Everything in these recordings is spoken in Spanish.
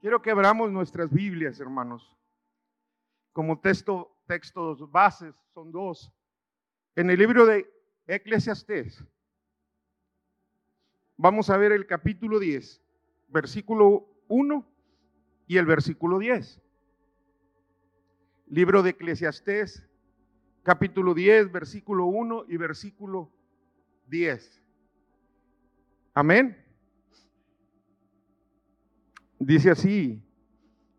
Quiero que abramos nuestras Biblias, hermanos. Como texto, textos bases, son dos. En el libro de Eclesiastés, vamos a ver el capítulo 10, versículo 1 y el versículo 10. Libro de Eclesiastés, capítulo 10, versículo 1 y versículo 10. Amén. Dice así,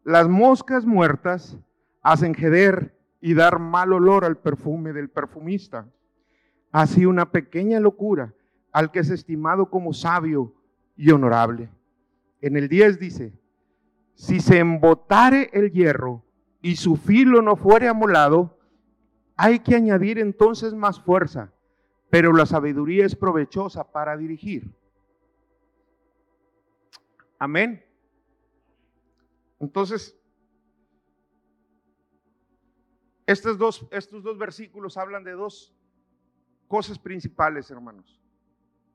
las moscas muertas hacen jeder y dar mal olor al perfume del perfumista. Así una pequeña locura al que es estimado como sabio y honorable. En el 10 dice, si se embotare el hierro y su filo no fuere amolado, hay que añadir entonces más fuerza, pero la sabiduría es provechosa para dirigir. Amén. Entonces, estos dos, estos dos versículos hablan de dos cosas principales, hermanos.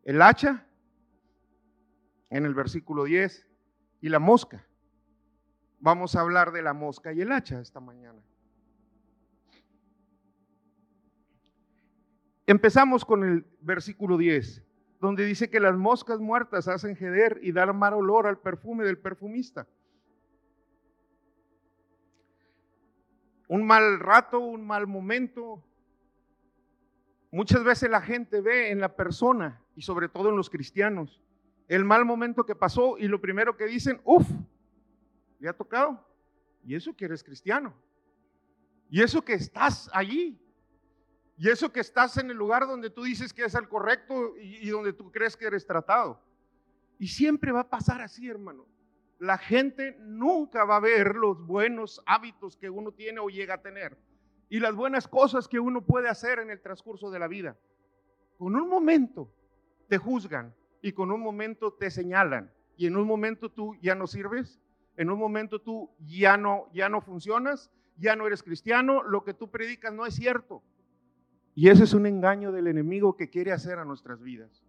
El hacha, en el versículo 10, y la mosca. Vamos a hablar de la mosca y el hacha esta mañana. Empezamos con el versículo 10, donde dice que las moscas muertas hacen jeder y dar mal olor al perfume del perfumista. Un mal rato, un mal momento. Muchas veces la gente ve en la persona y sobre todo en los cristianos el mal momento que pasó y lo primero que dicen, uff, ¿le ha tocado? Y eso que eres cristiano. Y eso que estás allí. Y eso que estás en el lugar donde tú dices que es el correcto y, y donde tú crees que eres tratado. Y siempre va a pasar así, hermano la gente nunca va a ver los buenos hábitos que uno tiene o llega a tener y las buenas cosas que uno puede hacer en el transcurso de la vida. Con un momento te juzgan y con un momento te señalan y en un momento tú ya no sirves, en un momento tú ya no ya no funcionas, ya no eres cristiano, lo que tú predicas no es cierto. Y ese es un engaño del enemigo que quiere hacer a nuestras vidas.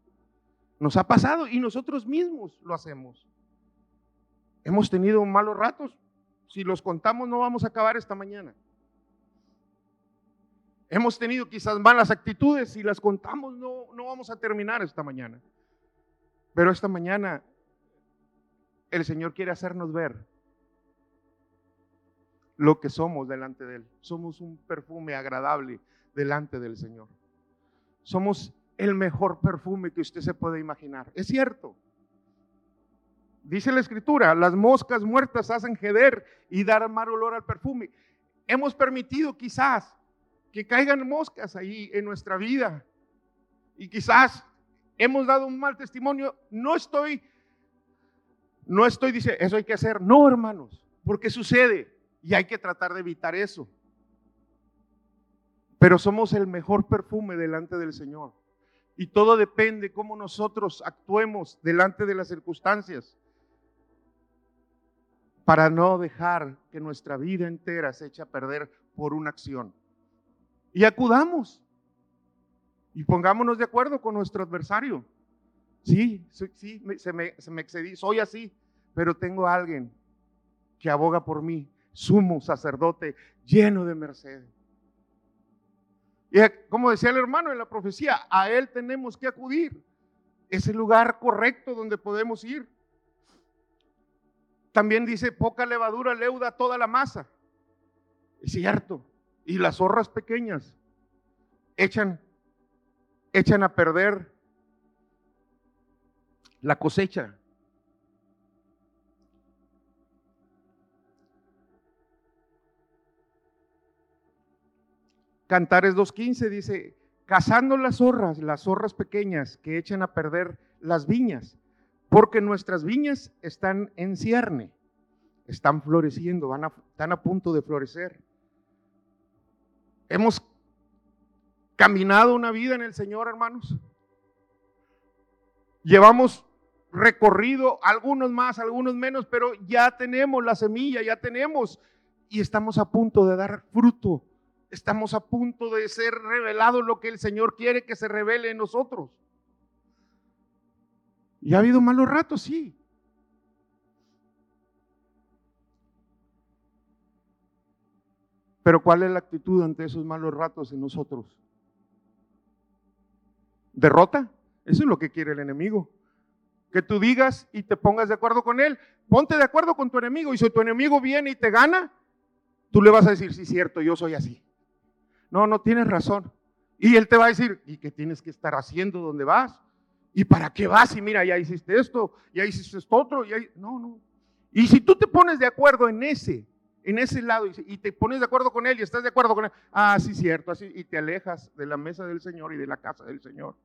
Nos ha pasado y nosotros mismos lo hacemos. Hemos tenido malos ratos. Si los contamos no vamos a acabar esta mañana. Hemos tenido quizás malas actitudes. Si las contamos no, no vamos a terminar esta mañana. Pero esta mañana el Señor quiere hacernos ver lo que somos delante de Él. Somos un perfume agradable delante del Señor. Somos el mejor perfume que usted se puede imaginar. Es cierto. Dice la escritura, las moscas muertas hacen jeder y dar mal olor al perfume. Hemos permitido quizás que caigan moscas ahí en nuestra vida. Y quizás hemos dado un mal testimonio. No estoy, no estoy diciendo, eso hay que hacer. No, hermanos, porque sucede y hay que tratar de evitar eso. Pero somos el mejor perfume delante del Señor. Y todo depende cómo nosotros actuemos delante de las circunstancias para no dejar que nuestra vida entera se eche a perder por una acción. Y acudamos y pongámonos de acuerdo con nuestro adversario. Sí, sí, se me, se me excedí, soy así, pero tengo a alguien que aboga por mí, sumo sacerdote lleno de merced. Y como decía el hermano en la profecía, a él tenemos que acudir. Es el lugar correcto donde podemos ir. También dice, poca levadura leuda toda la masa. Es cierto. Y las zorras pequeñas echan, echan a perder la cosecha. Cantares 2.15 dice, cazando las zorras, las zorras pequeñas que echan a perder las viñas porque nuestras viñas están en cierne, están floreciendo, van a, están a punto de florecer. Hemos caminado una vida en el Señor, hermanos. Llevamos recorrido, algunos más, algunos menos, pero ya tenemos la semilla, ya tenemos y estamos a punto de dar fruto. Estamos a punto de ser revelado lo que el Señor quiere que se revele en nosotros. Y ha habido malos ratos, sí. Pero ¿cuál es la actitud ante esos malos ratos en nosotros? ¿Derrota? Eso es lo que quiere el enemigo. Que tú digas y te pongas de acuerdo con él. Ponte de acuerdo con tu enemigo. Y si tu enemigo viene y te gana, tú le vas a decir, sí, cierto, yo soy así. No, no tienes razón. Y él te va a decir, ¿y qué tienes que estar haciendo? ¿Dónde vas? ¿Y para qué vas? Y mira, ya hiciste esto, ya hiciste esto otro. Ya... No, no. Y si tú te pones de acuerdo en ese, en ese lado y te pones de acuerdo con él y estás de acuerdo con él, ah, sí, cierto, así, y te alejas de la mesa del Señor y de la casa del Señor.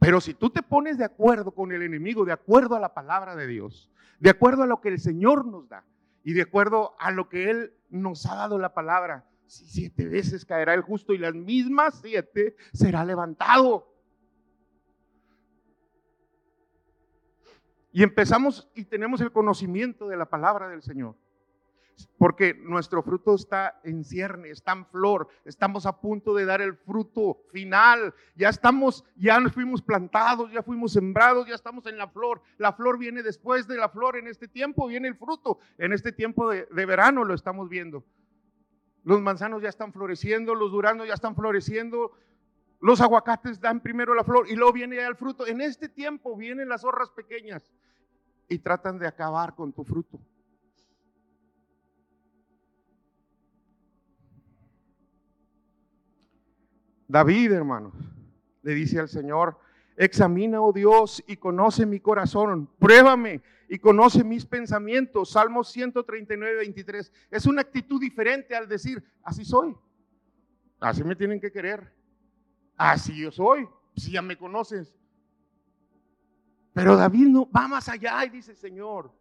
Pero si tú te pones de acuerdo con el enemigo, de acuerdo a la palabra de Dios, de acuerdo a lo que el Señor nos da y de acuerdo a lo que Él nos ha dado la palabra, siete veces caerá el justo y las mismas siete será levantado. Y empezamos y tenemos el conocimiento de la palabra del Señor. Porque nuestro fruto está en cierne, está en flor, estamos a punto de dar el fruto final. Ya estamos, ya fuimos plantados, ya fuimos sembrados, ya estamos en la flor. La flor viene después de la flor, en este tiempo viene el fruto. En este tiempo de, de verano lo estamos viendo. Los manzanos ya están floreciendo, los duranos ya están floreciendo, los aguacates dan primero la flor y luego viene el fruto. En este tiempo vienen las horras pequeñas y tratan de acabar con tu fruto. David, hermanos, le dice al Señor, examina, oh Dios, y conoce mi corazón, pruébame y conoce mis pensamientos. Salmo 139, 23. Es una actitud diferente al decir, así soy, así me tienen que querer, así yo soy, si ya me conoces. Pero David no va más allá y dice, Señor,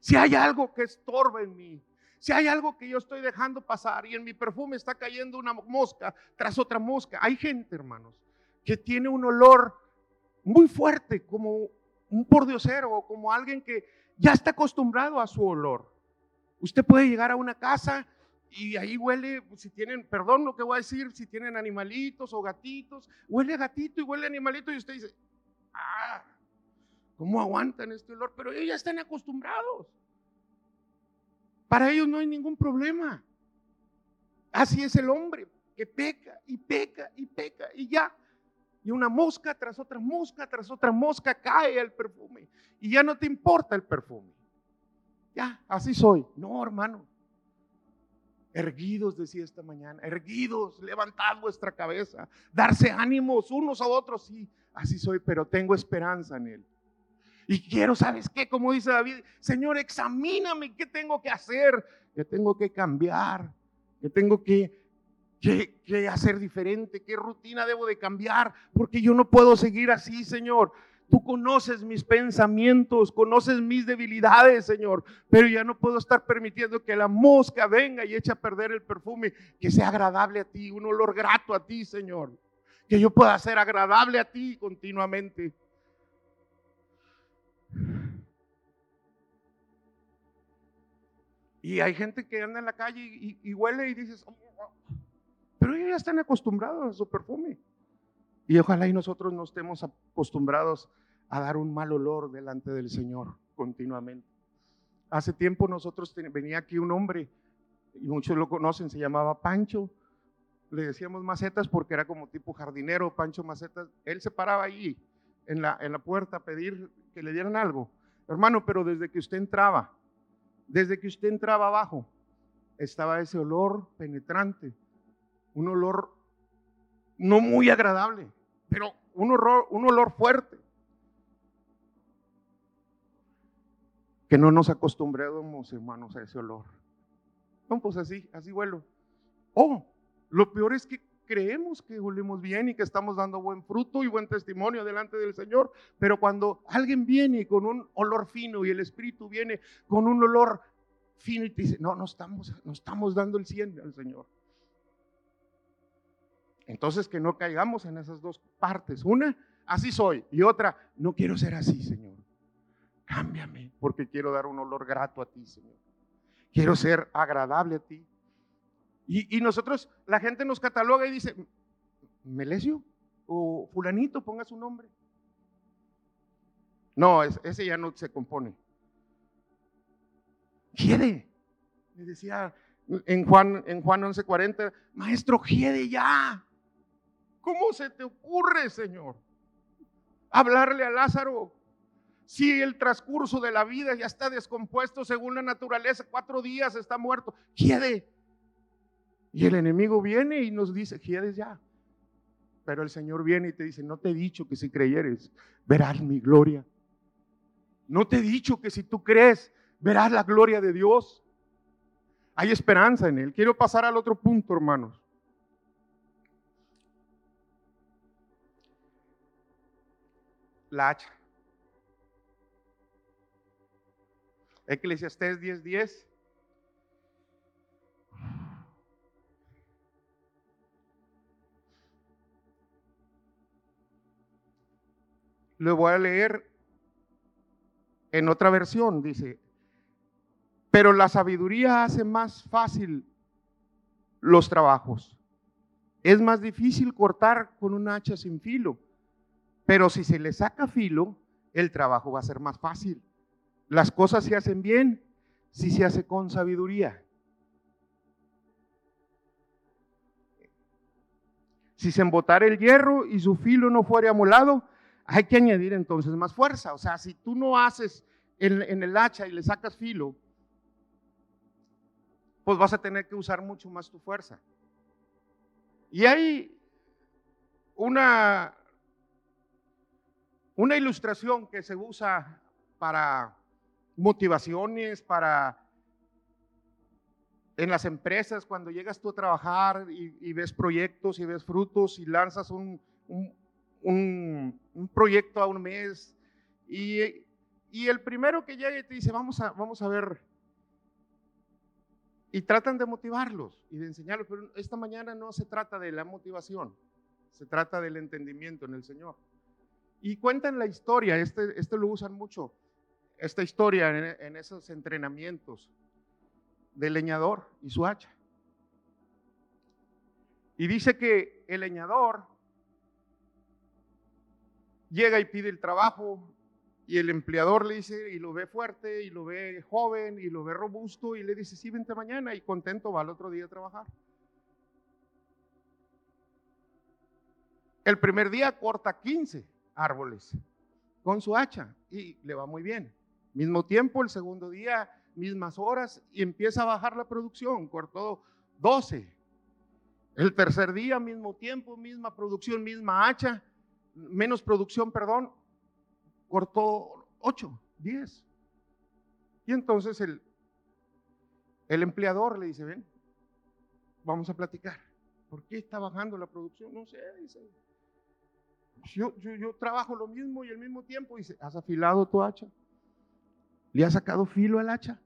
si hay algo que estorba en mí, si hay algo que yo estoy dejando pasar y en mi perfume está cayendo una mosca tras otra mosca, hay gente, hermanos, que tiene un olor muy fuerte, como un pordiosero o como alguien que ya está acostumbrado a su olor. Usted puede llegar a una casa y ahí huele, si tienen, perdón lo que voy a decir, si tienen animalitos o gatitos, huele gatito y huele animalito y usted dice, ah, ¿cómo aguantan este olor? Pero ellos ya están acostumbrados. Para ellos no hay ningún problema. Así es el hombre, que peca y peca y peca y ya. Y una mosca tras otra mosca tras otra mosca cae el perfume. Y ya no te importa el perfume. Ya, así soy. No, hermano. Erguidos, decía esta mañana, erguidos, levantad vuestra cabeza, darse ánimos unos a otros. Sí, así soy, pero tengo esperanza en Él. Y quiero, ¿sabes qué? Como dice David, Señor, examíname, ¿qué tengo que hacer? ¿Qué tengo que cambiar? ¿Qué tengo que, que, hacer diferente? ¿Qué rutina debo de cambiar? Porque yo no puedo seguir así, Señor. Tú conoces mis pensamientos, conoces mis debilidades, Señor, pero ya no puedo estar permitiendo que la mosca venga y eche a perder el perfume, que sea agradable a ti, un olor grato a ti, Señor, que yo pueda ser agradable a ti continuamente. Y hay gente que anda en la calle y, huele y dices, oh, pero ellos ya están acostumbrados a su perfume. Y ojalá y nosotros no estemos acostumbrados a dar un mal olor delante del Señor continuamente. Hace tiempo nosotros venía aquí un hombre, y muchos lo conocen, se llamaba Pancho. Le decíamos macetas porque era como tipo jardinero, Pancho Macetas. Él se paraba ahí en la, en la puerta a pedir que le dieran algo. Hermano, pero desde que usted entraba, desde que usted entraba abajo, estaba ese olor penetrante, un olor no muy agradable, pero un, olor, un olor fuerte. Que no nos acostumbramos, hermanos, a ese olor. No, pues así, así huelo. Oh, lo peor es que creemos que olemos bien y que estamos dando buen fruto y buen testimonio delante del Señor, pero cuando alguien viene con un olor fino y el Espíritu viene con un olor fino y te dice, no, no estamos, no estamos dando el 100 al Señor. Entonces que no caigamos en esas dos partes. Una, así soy, y otra, no quiero ser así, Señor. Cámbiame, porque quiero dar un olor grato a ti, Señor. Quiero ser agradable a ti. Y, nosotros, la gente nos cataloga y dice, Melesio o fulanito, ponga su nombre. No, ese ya no se compone. Quiere. Me decía en Juan, en Juan 11:40, maestro, quiere ya. ¿Cómo se te ocurre, Señor? Hablarle a Lázaro. Si el transcurso de la vida ya está descompuesto según la naturaleza, cuatro días está muerto, quiere. Y el enemigo viene y nos dice, quieres ya. Pero el Señor viene y te dice, no te he dicho que si creyeres, verás mi gloria. No te he dicho que si tú crees, verás la gloria de Dios. Hay esperanza en Él. Quiero pasar al otro punto, hermanos. La hacha. Eclesiastés 10:10. 10. Le voy a leer en otra versión, dice, pero la sabiduría hace más fácil los trabajos. Es más difícil cortar con un hacha sin filo, pero si se le saca filo, el trabajo va a ser más fácil. Las cosas se hacen bien si se hace con sabiduría. Si se embotara el hierro y su filo no fuera amolado, hay que añadir entonces más fuerza. O sea, si tú no haces en, en el hacha y le sacas filo, pues vas a tener que usar mucho más tu fuerza. Y hay una, una ilustración que se usa para motivaciones, para en las empresas, cuando llegas tú a trabajar y, ves proyectos y ves frutos y lanzas un, un, proyecto a un mes y, y, el primero que llega te dice, vamos a, vamos a ver y tratan de motivarlos y de enseñarlos, pero esta mañana no se trata de la motivación, se trata del entendimiento en el Señor. Y cuentan la historia, este, este lo usan mucho, esta historia en, en esos entrenamientos del leñador y su hacha. Y dice que el leñador llega y pide el trabajo y el empleador le dice, y lo ve fuerte, y lo ve joven, y lo ve robusto, y le dice, sí, vente mañana, y contento va al otro día a trabajar. El primer día corta 15 árboles con su hacha y le va muy bien. Mismo tiempo, el segundo día, mismas horas, y empieza a bajar la producción, cortó 12. El tercer día, mismo tiempo, misma producción, misma hacha, menos producción, perdón, cortó 8, 10. Y entonces el, el empleador le dice, ven, vamos a platicar. ¿Por qué está bajando la producción? No sé, dice. Yo, trabajo lo mismo y al mismo tiempo. Dice, ¿has afilado tu hacha? ¿Le has sacado filo al hacha?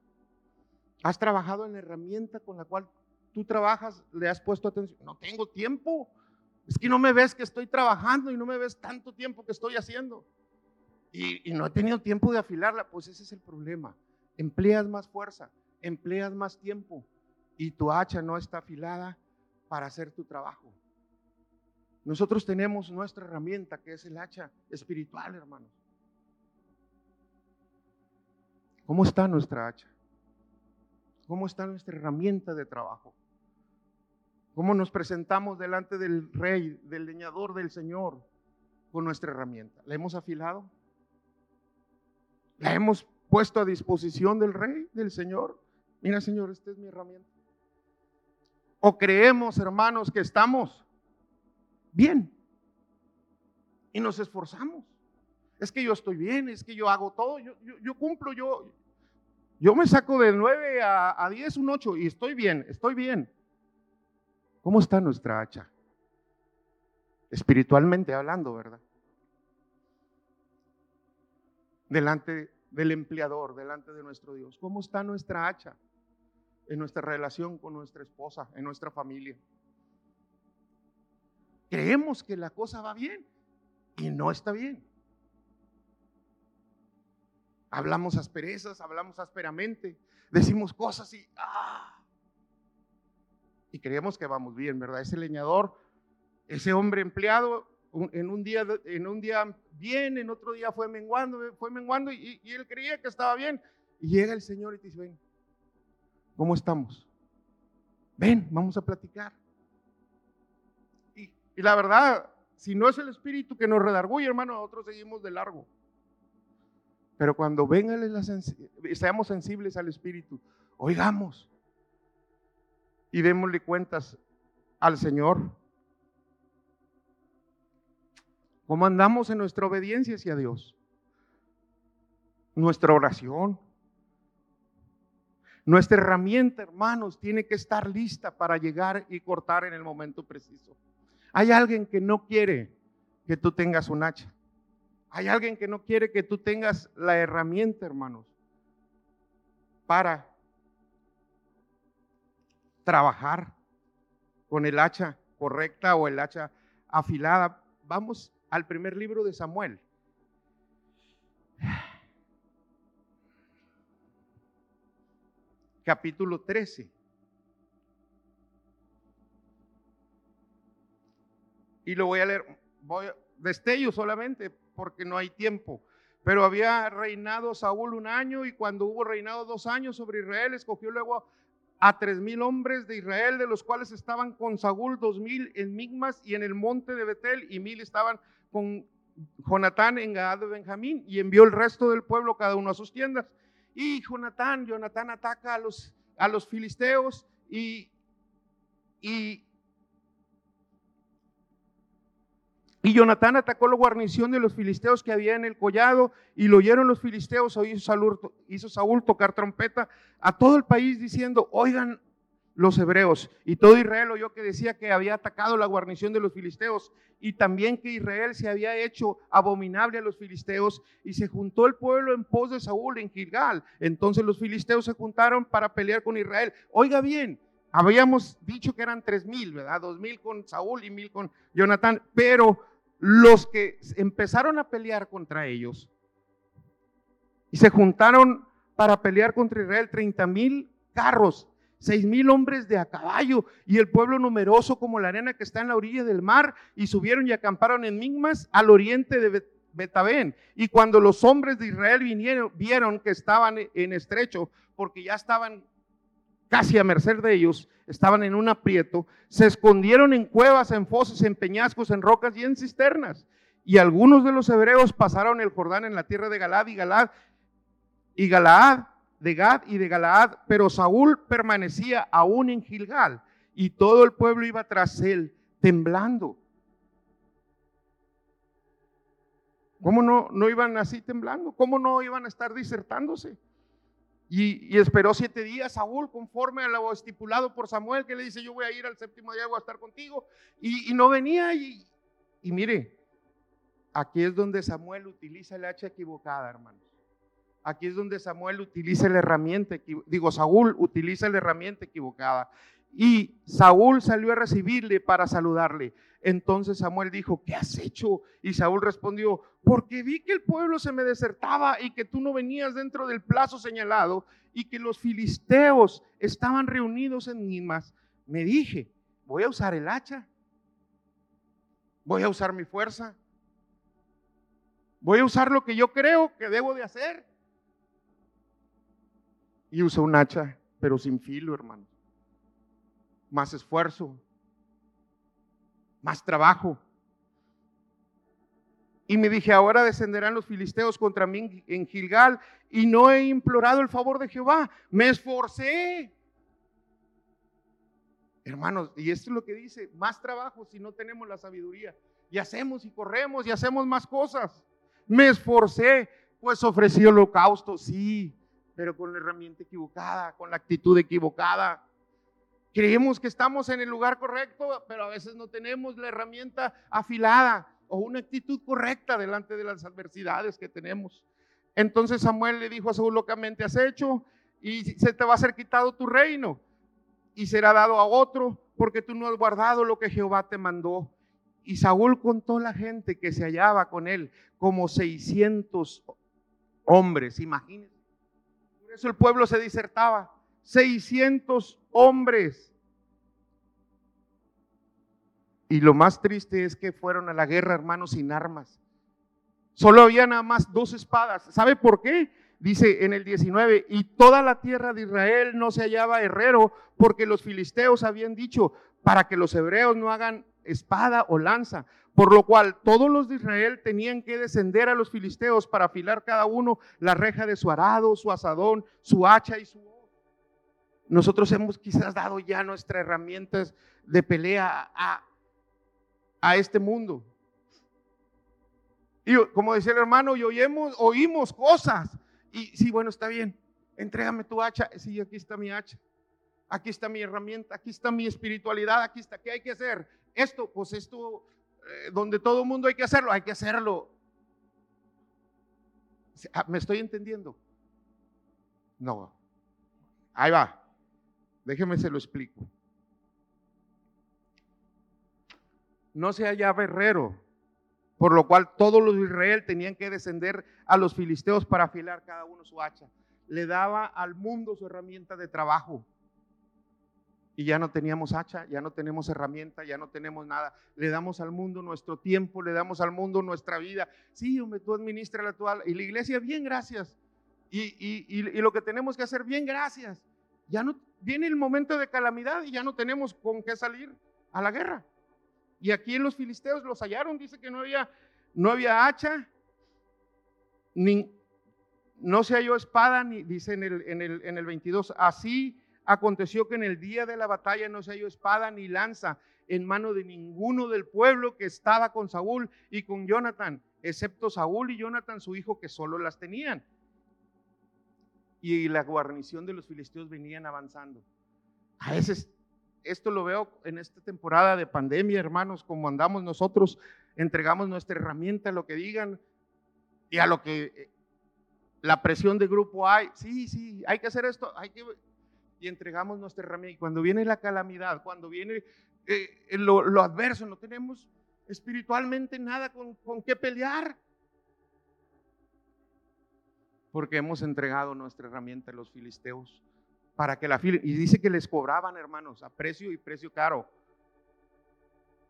¿Has trabajado en la herramienta con la cual tú trabajas? ¿Le has puesto atención? No tengo tiempo. Es que no me ves que estoy trabajando y no me ves tanto tiempo que estoy haciendo y, no he tenido tiempo de afilarla, pues ese es el problema. Empleas más fuerza, empleas más tiempo y tu hacha no está afilada para hacer tu trabajo. Nosotros tenemos nuestra herramienta que es el hacha espiritual, hermanos. ¿Cómo está nuestra hacha? ¿Cómo está nuestra herramienta de trabajo? ¿Cómo nos presentamos delante del rey, del leñador, del Señor con nuestra herramienta? ¿La hemos afilado? La hemos puesto a disposición del rey, del Señor. Mira, Señor, esta es mi herramienta. O creemos, hermanos, que estamos bien y nos esforzamos. Es que yo estoy bien, es que yo hago todo, yo, cumplo, yo, yo me saco de 9 a, a 10 un 8 y estoy bien, estoy bien. ¿Cómo está nuestra hacha? Espiritualmente hablando, ¿verdad? delante del empleador, delante de nuestro Dios? ¿Cómo está nuestra hacha en nuestra relación con nuestra esposa, en nuestra familia? Creemos que la cosa va bien y no está bien. Hablamos asperezas, hablamos ásperamente, decimos cosas y ¡ah! y creemos que vamos bien, ¿verdad? Ese leñador, ese hombre empleado en un día, en un día bien, en otro día fue menguando, fue menguando y, y, él creía que estaba bien. Y llega el Señor y te dice, ven, ¿cómo estamos? ven, vamos a platicar. Y, la verdad, si no es el Espíritu que nos redarguye, hermano, nosotros seguimos de largo. Pero cuando venga, seamos sensibles al Espíritu, oigamos y démosle cuentas al Señor. ¿Cómo andamos en nuestra obediencia hacia Dios? Nuestra oración. Nuestra herramienta, hermanos, tiene que estar lista para llegar y cortar en el momento preciso. Hay alguien que no quiere que tú tengas un hacha. Hay alguien que no quiere que tú tengas la herramienta, hermanos, para trabajar con el hacha correcta o el hacha afilada. Vamos al primer libro de Samuel. Capítulo 13. Y lo voy a leer, voy, destello solamente porque no hay tiempo. Pero había reinado Saúl un año y cuando hubo reinado dos años sobre Israel, escogió luego a tres mil hombres de Israel, de los cuales estaban con Saúl dos mil en Migmas y en el monte de Betel, y mil estaban con Jonatán en Gad de Benjamín, y envió el resto del pueblo cada uno a sus tiendas. Y Jonatán, Jonatán ataca a los, a los filisteos y, y Y Jonatán atacó la guarnición de los filisteos que había en el collado y lo oyeron los filisteos, hizo Saúl, tocar trompeta a todo el país diciendo, oigan los hebreos. Y todo Israel oyó que decía que había atacado la guarnición de los filisteos y también que Israel se había hecho abominable a los filisteos y se juntó el pueblo en pos de Saúl en Gilgal. Entonces los filisteos se juntaron para pelear con Israel. Oiga bien, habíamos dicho que eran tres mil, ¿verdad? Dos mil con Saúl y mil con Jonatán, pero los que empezaron a pelear contra ellos y se juntaron para pelear contra Israel 30 mil carros, 6 mil hombres de a caballo y el pueblo numeroso como la arena que está en la orilla del mar y subieron y acamparon en Migmas al oriente de Betabén. Y cuando los hombres de Israel vinieron, vieron que estaban en estrecho, porque ya estaban casi a merced de ellos, estaban en un aprieto, se escondieron en cuevas, en fosas, en peñascos, en rocas y en cisternas. Y algunos de los hebreos pasaron el Jordán en la tierra de Galad y Galad y Galaad, de Gad y de Galaad, pero Saúl permanecía aún en Gilgal y todo el pueblo iba tras él temblando. ¿Cómo no, no iban así temblando? ¿Cómo no iban a estar disertándose? Y, esperó siete días Saúl conforme a lo estipulado por Samuel, que le dice, yo voy a ir al séptimo día, voy a estar contigo. Y, no venía. Y, y mire, aquí es donde Samuel utiliza el hacha equivocada, hermanos. Aquí es donde Samuel utiliza la herramienta, digo, Saúl utiliza la herramienta equivocada. Y Saúl salió a recibirle para saludarle. Entonces Samuel dijo, ¿qué has hecho? Y Saúl respondió, porque vi que el pueblo se me desertaba y que tú no venías dentro del plazo señalado y que los filisteos estaban reunidos en Nimas. Me dije, voy a usar el hacha, voy a usar mi fuerza, voy a usar lo que yo creo que debo de hacer. Y usé un hacha, pero sin filo, hermano. Más esfuerzo, más trabajo. Y me dije, ahora descenderán los filisteos contra mí en Gilgal y no he implorado el favor de Jehová, me esforcé. Hermanos, y esto es lo que dice, más trabajo si no tenemos la sabiduría. Y hacemos y corremos y hacemos más cosas. Me esforcé, pues ofrecí holocausto, sí, pero con la herramienta equivocada, con la actitud equivocada. Creemos que estamos en el lugar correcto, pero a veces no tenemos la herramienta afilada o una actitud correcta delante de las adversidades que tenemos. Entonces Samuel le dijo a Saúl locamente, has hecho y se te va a ser quitado tu reino y será dado a otro porque tú no has guardado lo que Jehová te mandó. Y Saúl contó la gente que se hallaba con él como 600 hombres, imagínense. Por eso el pueblo se disertaba. 600 hombres. Y lo más triste es que fueron a la guerra, hermanos, sin armas. Solo había nada más dos espadas. ¿Sabe por qué? dice en el 19, y toda la tierra de Israel no se hallaba herrero, porque los filisteos habían dicho, para que los hebreos no hagan espada o lanza, por lo cual todos los de Israel tenían que descender a los filisteos para afilar cada uno la reja de su arado, su asadón, su hacha y su nosotros hemos quizás dado ya nuestras herramientas de pelea a, este mundo. Y como decía el hermano, y oímos, oímos cosas. Y sí, bueno, está bien. Entrégame tu hacha. Sí, aquí está mi hacha. Aquí está mi herramienta. Aquí está mi espiritualidad. Aquí está. ¿Qué hay que hacer? Esto, pues esto, eh, donde todo mundo hay que hacerlo, hay que hacerlo. Ah, ¿Me estoy entendiendo? No. Ahí va. Déjeme se lo explico. No se hallaba herrero, por lo cual todos los de Israel tenían que descender a los filisteos para afilar cada uno su hacha. Le daba al mundo su herramienta de trabajo. Y ya no teníamos hacha, ya no tenemos herramienta, ya no tenemos nada. Le damos al mundo nuestro tiempo, le damos al mundo nuestra vida. Sí, hombre, tú administra la actual. Y la iglesia, bien, gracias. Y, y lo que tenemos que hacer, bien, gracias ya no viene el momento de calamidad y ya no tenemos con qué salir a la guerra. Y aquí en los filisteos los hallaron, dice que no había, no había hacha, ni, no se halló espada, ni, dice en el, en, el, en el 22, así aconteció que en el día de la batalla no se halló espada ni lanza en mano de ninguno del pueblo que estaba con Saúl y con Jonathan, excepto Saúl y Jonathan su hijo que solo las tenían y la guarnición de los filisteos venían avanzando. A veces, esto lo veo en esta temporada de pandemia, hermanos, como andamos nosotros, entregamos nuestra herramienta a lo que digan y a lo que eh, la presión de grupo hay. Sí, sí, hay que hacer esto, hay que... Y entregamos nuestra herramienta. Y cuando viene la calamidad, cuando viene eh, lo, adverso, no tenemos espiritualmente nada con, con qué pelear porque hemos entregado nuestra herramienta a los filisteos para que la filen. Y dice que les cobraban, hermanos, a precio y precio caro.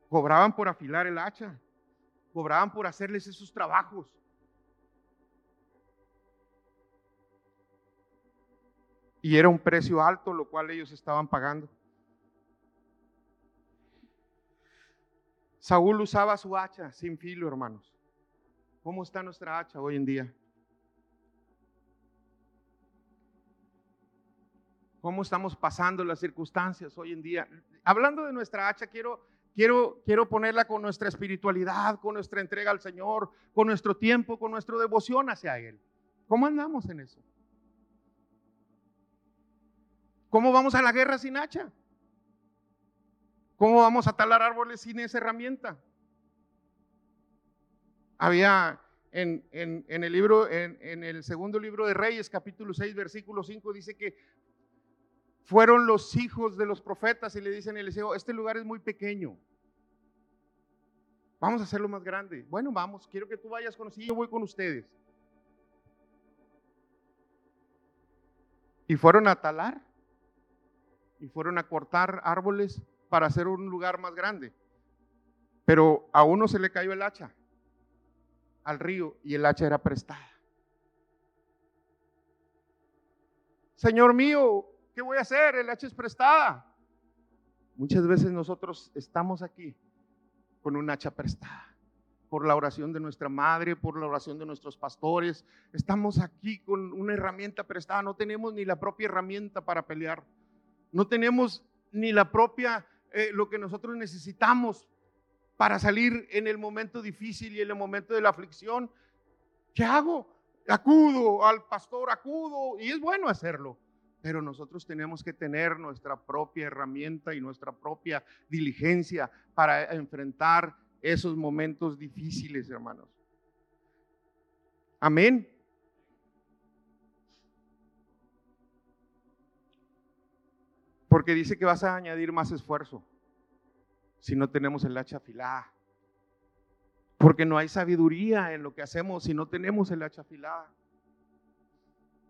Cobraban por afilar el hacha, cobraban por hacerles esos trabajos. Y era un precio alto lo cual ellos estaban pagando. Saúl usaba su hacha sin filo, hermanos. ¿Cómo está nuestra hacha hoy en día? Cómo estamos pasando las circunstancias hoy en día. Hablando de nuestra hacha, quiero, quiero, quiero ponerla con nuestra espiritualidad, con nuestra entrega al Señor, con nuestro tiempo, con nuestra devoción hacia Él. ¿Cómo andamos en eso? ¿Cómo vamos a la guerra sin hacha? ¿Cómo vamos a talar árboles sin esa herramienta? Había en, en, el libro, en, en, el segundo libro de Reyes, capítulo 6, versículo 5, dice que fueron los hijos de los profetas y le dicen a Eliseo, este lugar es muy pequeño. Vamos a hacerlo más grande. Bueno, vamos, quiero que tú vayas con nosotros, yo voy con ustedes. Y fueron a talar y fueron a cortar árboles para hacer un lugar más grande. Pero a uno se le cayó el hacha al río y el hacha era prestada. Señor mío, ¿Qué voy a hacer? El hacha es prestada. Muchas veces nosotros estamos aquí con un hacha prestada. Por la oración de nuestra madre, por la oración de nuestros pastores. Estamos aquí con una herramienta prestada. No tenemos ni la propia herramienta para pelear. No tenemos ni la propia, eh, lo que nosotros necesitamos para salir en el momento difícil y en el momento de la aflicción. ¿Qué hago? Acudo al pastor, acudo. Y es bueno hacerlo pero nosotros tenemos que tener nuestra propia herramienta y nuestra propia diligencia para enfrentar esos momentos difíciles, hermanos. Amén. Porque dice que vas a añadir más esfuerzo si no tenemos el hacha afilada. Porque no hay sabiduría en lo que hacemos si no tenemos el hacha afilada.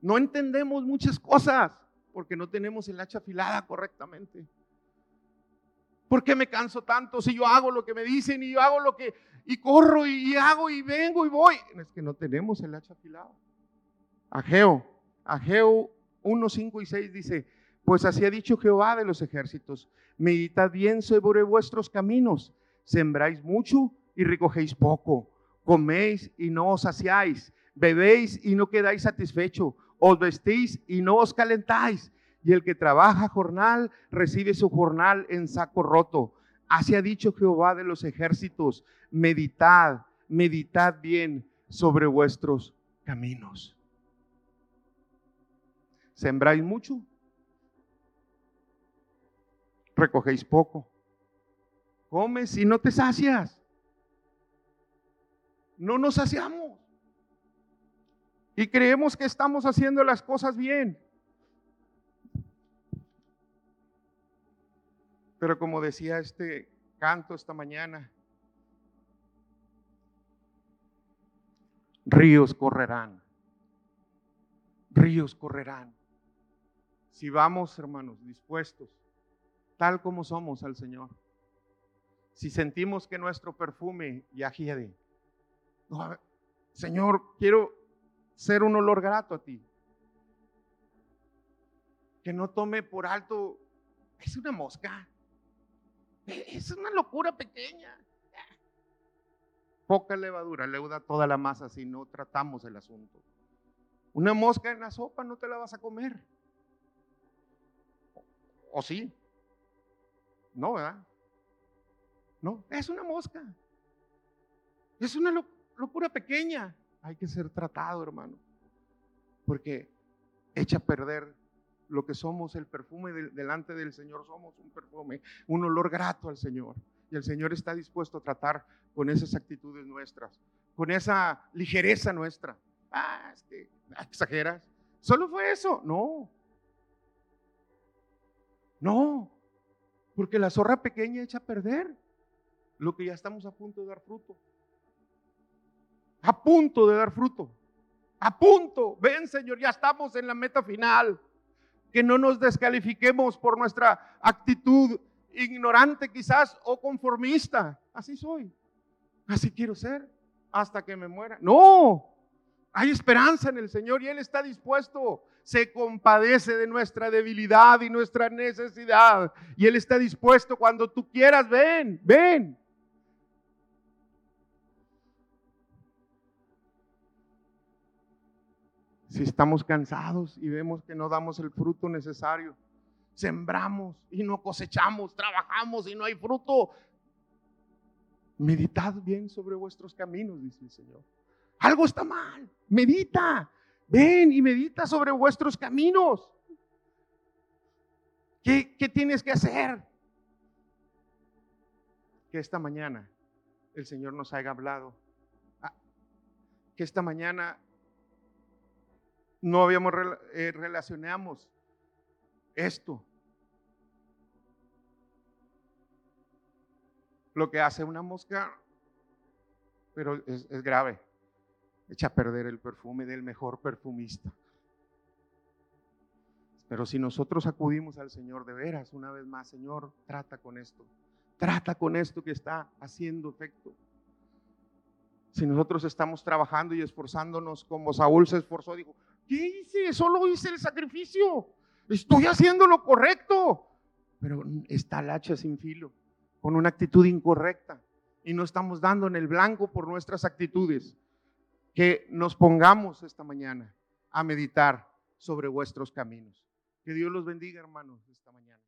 No entendemos muchas cosas porque no tenemos el hacha afilada correctamente. ¿Por qué me canso tanto si yo hago lo que me dicen y yo hago lo que, y corro y, hago y vengo y voy? Es que no tenemos el hacha afilada. Ageo, Ageo 1, 5 y 6 dice, pues así ha dicho Jehová de los ejércitos, meditad bien sobre vuestros caminos, sembráis mucho y recogéis poco, coméis y no os saciáis, bebéis y no quedáis satisfecho, os vestís y no os calentáis, y el que trabaja jornal recibe su jornal en saco roto. Así ha dicho Jehová de los ejércitos, meditad, meditad bien sobre vuestros caminos. Sembráis mucho, recogéis poco. Comes y no te sacias. No nos saciamos. Y creemos que estamos haciendo las cosas bien. Pero como decía este canto esta mañana, ríos correrán, ríos correrán. Si vamos, hermanos, dispuestos, tal como somos al Señor, si sentimos que nuestro perfume ya hiede, Señor, quiero ser un olor grato a ti. Que no tome por alto, es una mosca. Es una locura pequeña. Poca levadura leuda toda la masa si no tratamos el asunto. Una mosca en la sopa no te la vas a comer. ¿O sí? No, ¿verdad? No, es una mosca. Es una locura pequeña. Hay que ser tratado, hermano. Porque echa a perder lo que somos, el perfume delante del Señor, somos un perfume, un olor grato al Señor. Y el Señor está dispuesto a tratar con esas actitudes nuestras, con esa ligereza nuestra. Ah, es que exageras. Solo fue eso. No. No. Porque la zorra pequeña echa a perder lo que ya estamos a punto de dar fruto. A punto de dar fruto. A punto. Ven, Señor, ya estamos en la meta final que no nos descalifiquemos por nuestra actitud ignorante quizás o conformista. Así soy. Así quiero ser hasta que me muera. No, hay esperanza en el Señor y Él está dispuesto. Se compadece de nuestra debilidad y nuestra necesidad. Y Él está dispuesto cuando tú quieras, ven, ven. Si estamos cansados y vemos que no damos el fruto necesario, sembramos y no cosechamos, trabajamos y no hay fruto, meditad bien sobre vuestros caminos, dice el Señor. Algo está mal, medita, ven y medita sobre vuestros caminos. ¿Qué, qué tienes que hacer? Que esta mañana el Señor nos haya hablado. Ah, que esta mañana no habíamos eh, relacionamos esto. Lo que hace una mosca, pero es, es grave. Echa a perder el perfume del mejor perfumista. Pero si nosotros acudimos al Señor de veras, una vez más, Señor, trata con esto. Trata con esto que está haciendo efecto. Si nosotros estamos trabajando y esforzándonos como Saúl se esforzó, dijo, ¿Qué hice? Solo hice el sacrificio. Estoy haciendo lo correcto. Pero está el hacha sin filo, con una actitud incorrecta. Y no estamos dando en el blanco por nuestras actitudes. Que nos pongamos esta mañana a meditar sobre vuestros caminos. Que Dios los bendiga, hermanos, esta mañana.